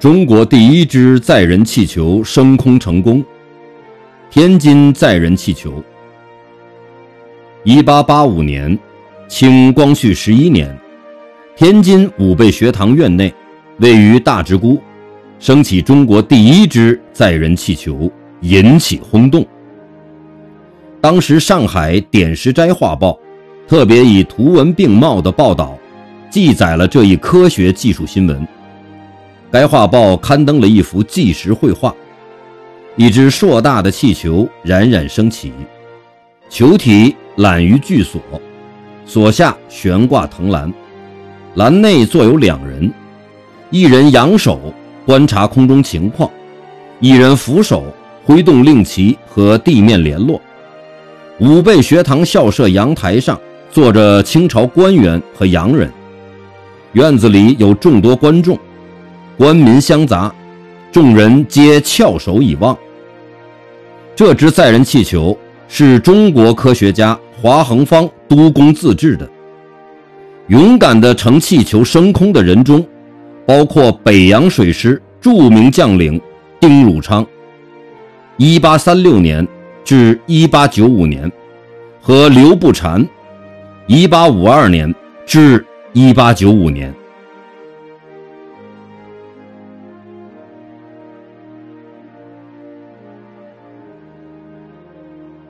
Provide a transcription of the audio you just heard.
中国第一只载人气球升空成功。天津载人气球。一八八五年，清光绪十一年，天津武备学堂院内，位于大直沽，升起中国第一只载人气球，引起轰动。当时上海《点石斋画报》特别以图文并茂的报道，记载了这一科学技术新闻。该画报刊登了一幅纪实绘画，一只硕大的气球冉冉升起，球体揽于巨锁，锁下悬挂藤篮，篮内坐有两人，一人仰手观察空中情况，一人扶手挥动令旗和地面联络。武备学堂校舍阳台上坐着清朝官员和洋人，院子里有众多观众。官民相杂，众人皆翘首以望。这只载人气球是中国科学家华恒方督工自制的。勇敢的乘气球升空的人中，包括北洋水师著名将领丁汝昌 （1836 年至1895年）和刘步蟾 （1852 年至1895年）。